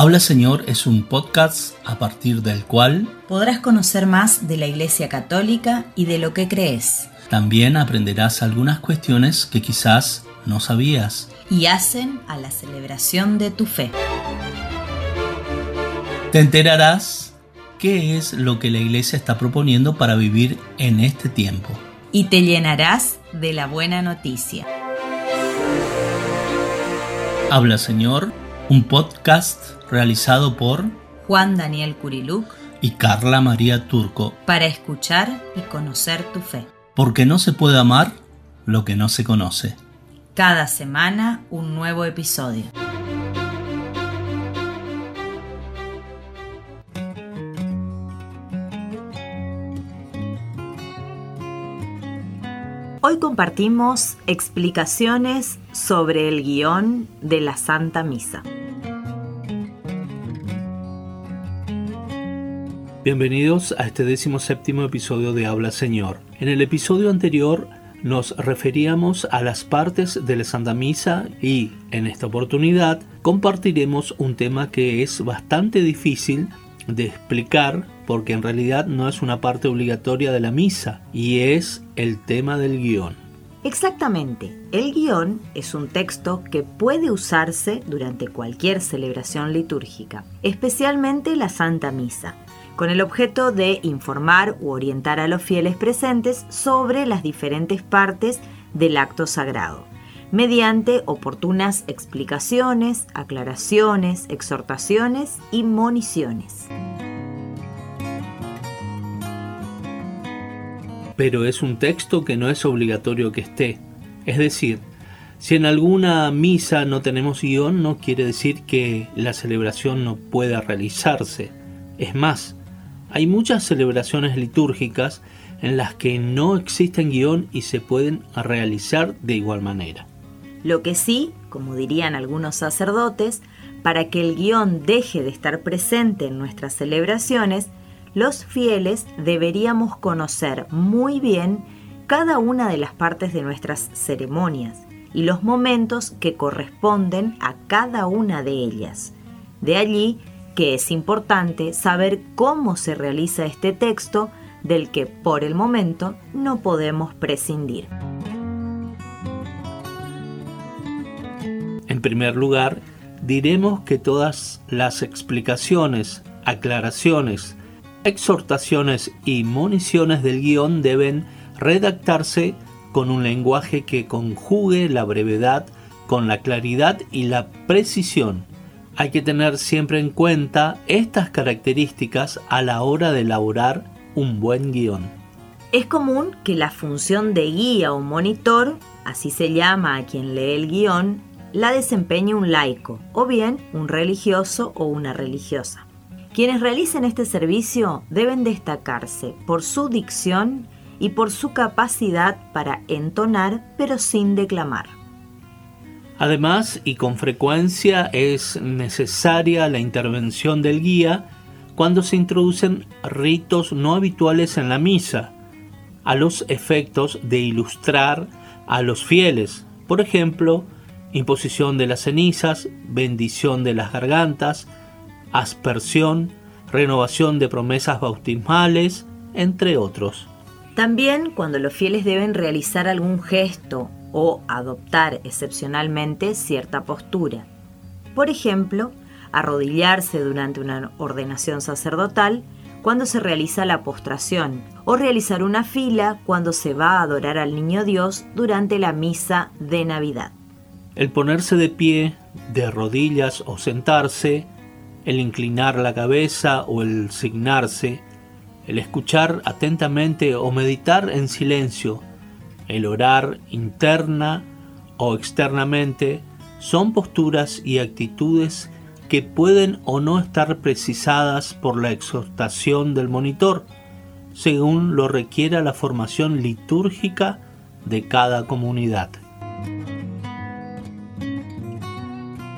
Habla Señor es un podcast a partir del cual podrás conocer más de la Iglesia Católica y de lo que crees. También aprenderás algunas cuestiones que quizás no sabías. Y hacen a la celebración de tu fe. Te enterarás qué es lo que la Iglesia está proponiendo para vivir en este tiempo. Y te llenarás de la buena noticia. Habla Señor, un podcast realizado por Juan Daniel Curiluc y Carla María Turco para escuchar y conocer tu fe. Porque no se puede amar lo que no se conoce. Cada semana un nuevo episodio. Hoy compartimos explicaciones sobre el guion de la Santa Misa. Bienvenidos a este séptimo episodio de Habla Señor. En el episodio anterior nos referíamos a las partes de la Santa Misa y en esta oportunidad compartiremos un tema que es bastante difícil de explicar porque en realidad no es una parte obligatoria de la misa y es el tema del guion. Exactamente, el guion es un texto que puede usarse durante cualquier celebración litúrgica, especialmente la Santa Misa, con el objeto de informar u orientar a los fieles presentes sobre las diferentes partes del acto sagrado mediante oportunas explicaciones, aclaraciones, exhortaciones y moniciones. Pero es un texto que no es obligatorio que esté. Es decir, si en alguna misa no tenemos guion, no quiere decir que la celebración no pueda realizarse. Es más, hay muchas celebraciones litúrgicas en las que no existen guion y se pueden realizar de igual manera. Lo que sí, como dirían algunos sacerdotes, para que el guion deje de estar presente en nuestras celebraciones, los fieles deberíamos conocer muy bien cada una de las partes de nuestras ceremonias y los momentos que corresponden a cada una de ellas. De allí que es importante saber cómo se realiza este texto del que por el momento no podemos prescindir. En primer lugar, diremos que todas las explicaciones, aclaraciones, exhortaciones y municiones del guion deben redactarse con un lenguaje que conjugue la brevedad con la claridad y la precisión. Hay que tener siempre en cuenta estas características a la hora de elaborar un buen guion. Es común que la función de guía o monitor, así se llama a quien lee el guion, la desempeña un laico o bien un religioso o una religiosa. Quienes realicen este servicio deben destacarse por su dicción y por su capacidad para entonar pero sin declamar. Además, y con frecuencia, es necesaria la intervención del guía cuando se introducen ritos no habituales en la misa, a los efectos de ilustrar a los fieles, por ejemplo, imposición de las cenizas, bendición de las gargantas, aspersión, renovación de promesas bautismales, entre otros. También cuando los fieles deben realizar algún gesto o adoptar excepcionalmente cierta postura. Por ejemplo, arrodillarse durante una ordenación sacerdotal cuando se realiza la postración o realizar una fila cuando se va a adorar al Niño Dios durante la misa de Navidad. El ponerse de pie, de rodillas o sentarse, el inclinar la cabeza o el signarse, el escuchar atentamente o meditar en silencio, el orar interna o externamente, son posturas y actitudes que pueden o no estar precisadas por la exhortación del monitor, según lo requiera la formación litúrgica de cada comunidad.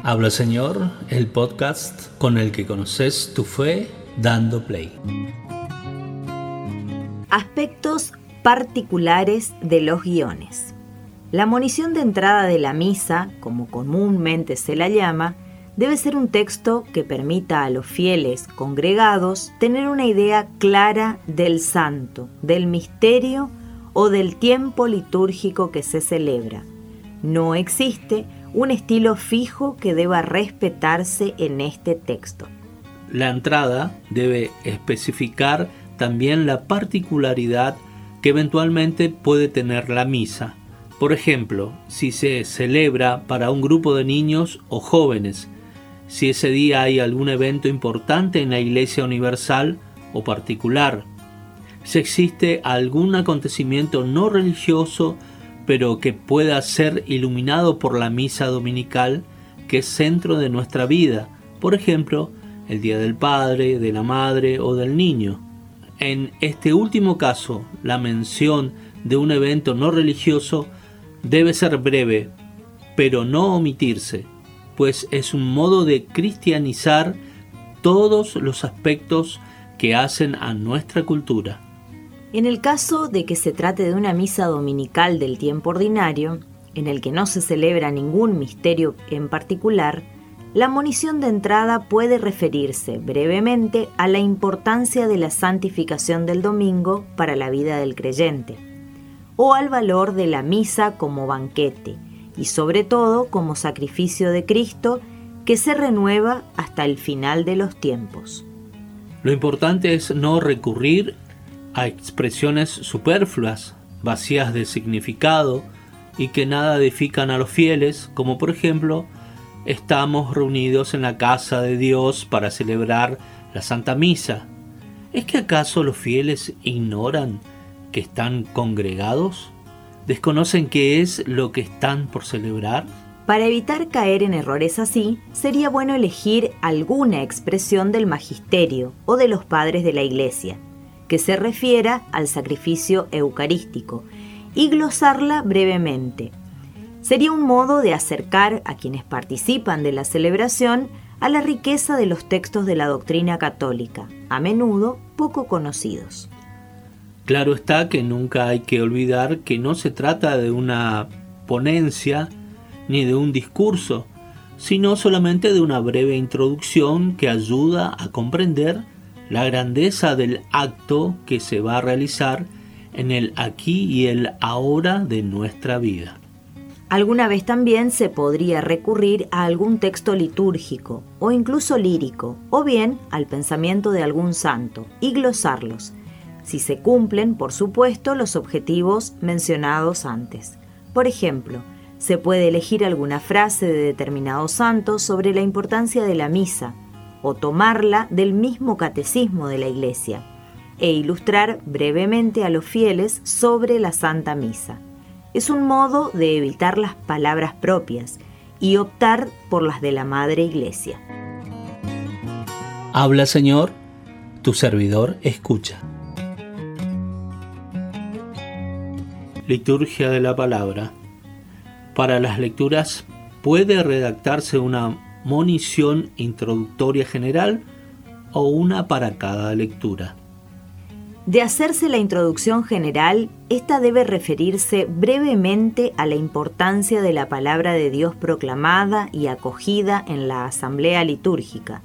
Habla Señor, el podcast con el que conoces tu fe dando play. Aspectos particulares de los guiones. La monición de entrada de la misa, como comúnmente se la llama, debe ser un texto que permita a los fieles congregados tener una idea clara del santo, del misterio o del tiempo litúrgico que se celebra. No existe un estilo fijo que deba respetarse en este texto. La entrada debe especificar también la particularidad que eventualmente puede tener la misa. Por ejemplo, si se celebra para un grupo de niños o jóvenes, si ese día hay algún evento importante en la Iglesia Universal o particular, si existe algún acontecimiento no religioso pero que pueda ser iluminado por la misa dominical que es centro de nuestra vida, por ejemplo, el Día del Padre, de la Madre o del Niño. En este último caso, la mención de un evento no religioso debe ser breve, pero no omitirse, pues es un modo de cristianizar todos los aspectos que hacen a nuestra cultura. En el caso de que se trate de una misa dominical del tiempo ordinario, en el que no se celebra ningún misterio en particular, la monición de entrada puede referirse brevemente a la importancia de la santificación del domingo para la vida del creyente, o al valor de la misa como banquete, y sobre todo como sacrificio de Cristo que se renueva hasta el final de los tiempos. Lo importante es no recurrir a expresiones superfluas, vacías de significado y que nada edifican a los fieles, como por ejemplo, estamos reunidos en la casa de Dios para celebrar la Santa Misa. ¿Es que acaso los fieles ignoran que están congregados? ¿Desconocen qué es lo que están por celebrar? Para evitar caer en errores así, sería bueno elegir alguna expresión del magisterio o de los padres de la Iglesia que se refiera al sacrificio eucarístico y glosarla brevemente. Sería un modo de acercar a quienes participan de la celebración a la riqueza de los textos de la doctrina católica, a menudo poco conocidos. Claro está que nunca hay que olvidar que no se trata de una ponencia ni de un discurso, sino solamente de una breve introducción que ayuda a comprender la grandeza del acto que se va a realizar en el aquí y el ahora de nuestra vida. Alguna vez también se podría recurrir a algún texto litúrgico o incluso lírico, o bien al pensamiento de algún santo, y glosarlos, si se cumplen, por supuesto, los objetivos mencionados antes. Por ejemplo, se puede elegir alguna frase de determinado santo sobre la importancia de la misa, o tomarla del mismo catecismo de la Iglesia e ilustrar brevemente a los fieles sobre la Santa Misa. Es un modo de evitar las palabras propias y optar por las de la Madre Iglesia. Habla Señor, tu servidor escucha. Liturgia de la Palabra. Para las lecturas puede redactarse una monición introductoria general o una para cada lectura. De hacerse la introducción general, esta debe referirse brevemente a la importancia de la palabra de Dios proclamada y acogida en la asamblea litúrgica,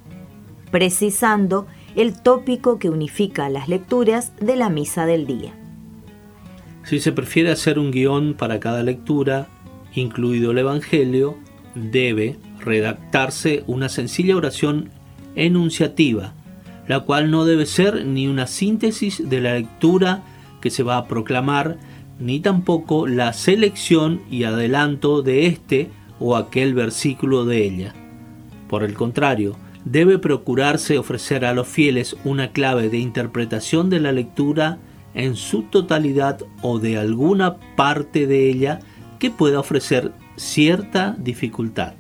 precisando el tópico que unifica las lecturas de la misa del día. Si se prefiere hacer un guion para cada lectura, incluido el Evangelio, debe redactarse una sencilla oración enunciativa, la cual no debe ser ni una síntesis de la lectura que se va a proclamar, ni tampoco la selección y adelanto de este o aquel versículo de ella. Por el contrario, debe procurarse ofrecer a los fieles una clave de interpretación de la lectura en su totalidad o de alguna parte de ella que pueda ofrecer cierta dificultad.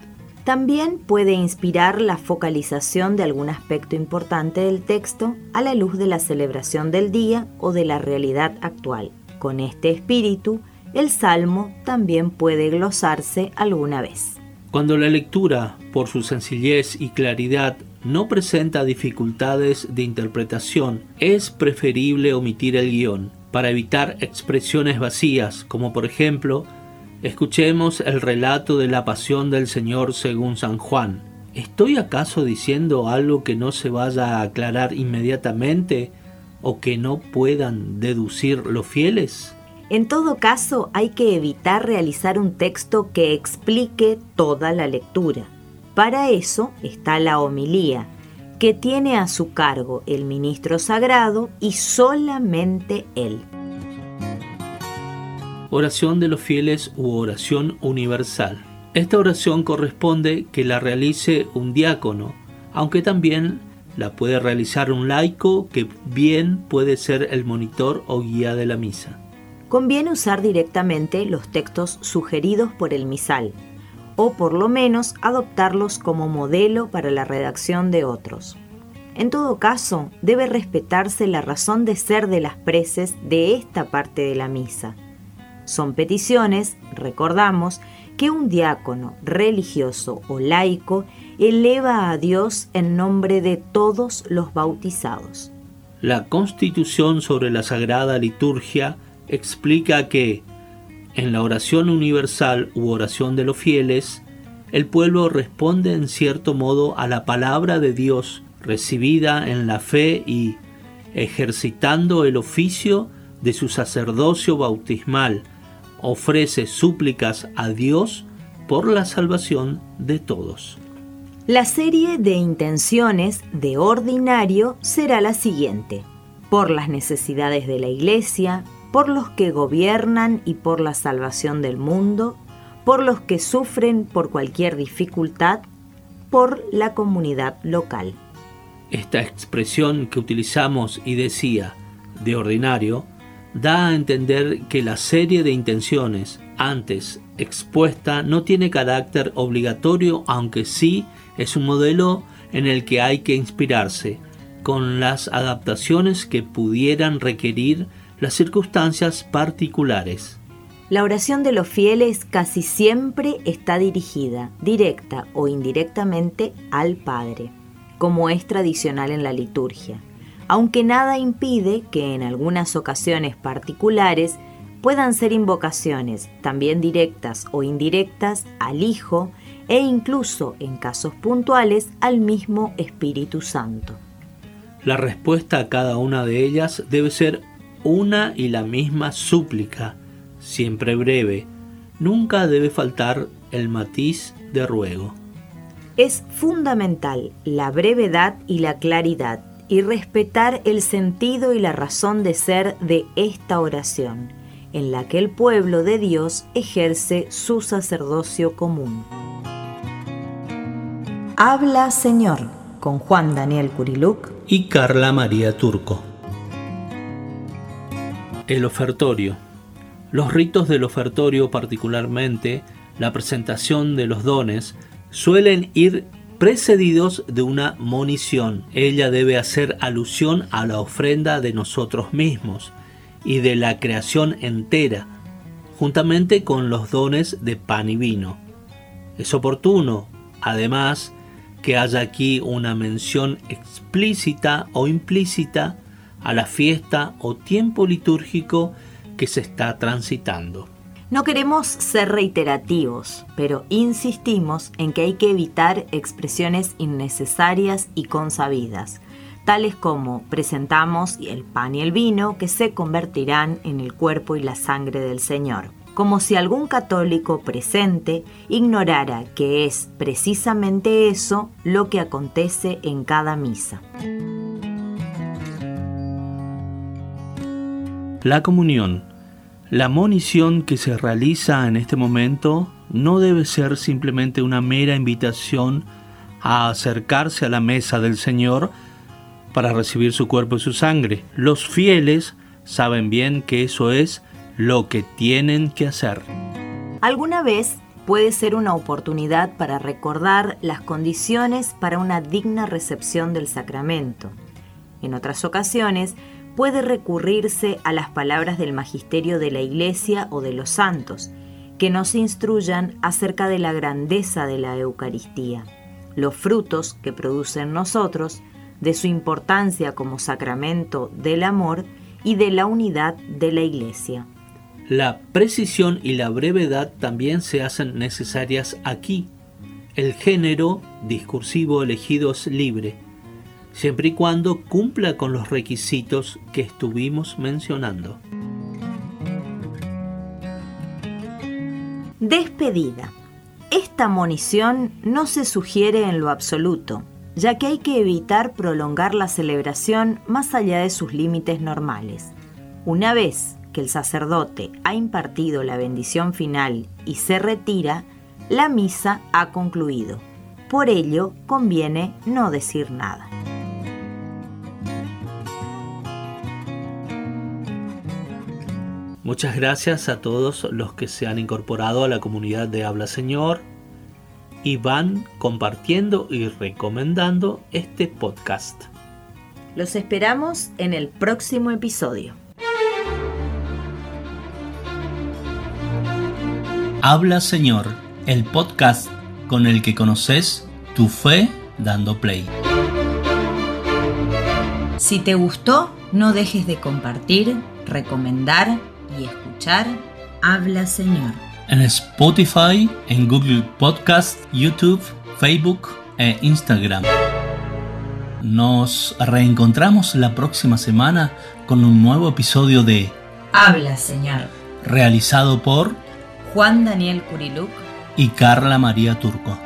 También puede inspirar la focalización de algún aspecto importante del texto a la luz de la celebración del día o de la realidad actual. Con este espíritu, el salmo también puede glosarse alguna vez. Cuando la lectura, por su sencillez y claridad, no presenta dificultades de interpretación, es preferible omitir el guion para evitar expresiones vacías, como por ejemplo Escuchemos el relato de la pasión del Señor según San Juan. ¿Estoy acaso diciendo algo que no se vaya a aclarar inmediatamente o que no puedan deducir los fieles? En todo caso, hay que evitar realizar un texto que explique toda la lectura. Para eso está la homilía, que tiene a su cargo el ministro sagrado y solamente él. Oración de los fieles u oración universal. Esta oración corresponde que la realice un diácono, aunque también la puede realizar un laico que bien puede ser el monitor o guía de la misa. Conviene usar directamente los textos sugeridos por el misal, o por lo menos adoptarlos como modelo para la redacción de otros. En todo caso, debe respetarse la razón de ser de las preces de esta parte de la misa. Son peticiones, recordamos, que un diácono religioso o laico eleva a Dios en nombre de todos los bautizados. La Constitución sobre la Sagrada Liturgia explica que en la oración universal u oración de los fieles, el pueblo responde en cierto modo a la palabra de Dios recibida en la fe y ejercitando el oficio de su sacerdocio bautismal, ofrece súplicas a Dios por la salvación de todos. La serie de intenciones de ordinario será la siguiente. Por las necesidades de la Iglesia, por los que gobiernan y por la salvación del mundo, por los que sufren por cualquier dificultad, por la comunidad local. Esta expresión que utilizamos y decía de ordinario da a entender que la serie de intenciones antes expuesta no tiene carácter obligatorio, aunque sí es un modelo en el que hay que inspirarse, con las adaptaciones que pudieran requerir las circunstancias particulares. La oración de los fieles casi siempre está dirigida, directa o indirectamente, al Padre, como es tradicional en la liturgia, aunque nada impide que en algunas ocasiones particulares puedan ser invocaciones, también directas o indirectas, al Hijo e incluso, en casos puntuales, al mismo Espíritu Santo. La respuesta a cada una de ellas debe ser una y la misma súplica, siempre breve, nunca debe faltar el matiz de ruego. Es fundamental la brevedad y la claridad y respetar el sentido y la razón de ser de esta oración, en la que el pueblo de Dios ejerce su sacerdocio común. Habla Señor con Juan Daniel Curiluc y Carla María Turco. El ofertorio. Los ritos del ofertorio, particularmente la presentación de los dones, suelen ir precedidos de una monición. Ella debe hacer alusión a la ofrenda de nosotros mismos y de la creación entera, juntamente con los dones de pan y vino. Es oportuno, además, que haya aquí una mención explícita o implícita a la fiesta o tiempo litúrgico que se está transitando. No queremos ser reiterativos, pero insistimos en que hay que evitar expresiones innecesarias y consabidas, tales como presentamos el pan y el vino que se convertirán en el cuerpo y la sangre del Señor, como si algún católico presente ignorara que es precisamente eso lo que acontece en cada misa. La comunión. La monición que se realiza en este momento no debe ser simplemente una mera invitación a acercarse a la mesa del Señor para recibir su cuerpo y su sangre. Los fieles saben bien que eso es lo que tienen que hacer. Alguna vez puede ser una oportunidad para recordar las condiciones para una digna recepción del sacramento. En otras ocasiones puede recurrirse a las palabras del magisterio de la Iglesia o de los santos, que nos instruyan acerca de la grandeza de la Eucaristía, los frutos que produce en nosotros, de su importancia como sacramento del amor y de la unidad de la Iglesia. La precisión y la brevedad también se hacen necesarias aquí. el género discursivo elegido es libre, siempre y cuando cumpla con los requisitos que estuvimos mencionando. Despedida. Esta munición no se sugiere en lo absoluto, ya que hay que evitar prolongar la celebración más allá de sus límites normales. Una vez que el sacerdote ha impartido la bendición final y se retira, la misa ha concluido. Por ello, conviene no decir nada. Muchas gracias a todos los que se han incorporado a la comunidad de Habla Señor y van compartiendo y recomendando este podcast. Los esperamos en el próximo episodio. Habla Señor, el podcast con el que conoces tu fe dando play. Si te gustó, no dejes de compartir, recomendar y escuchar Habla Señor. En Spotify, en Google Podcast, YouTube, Facebook e Instagram. Nos reencontramos la próxima semana con un nuevo episodio de Habla Señor. Realizado por Juan Daniel Curiluc y Carla María Turco.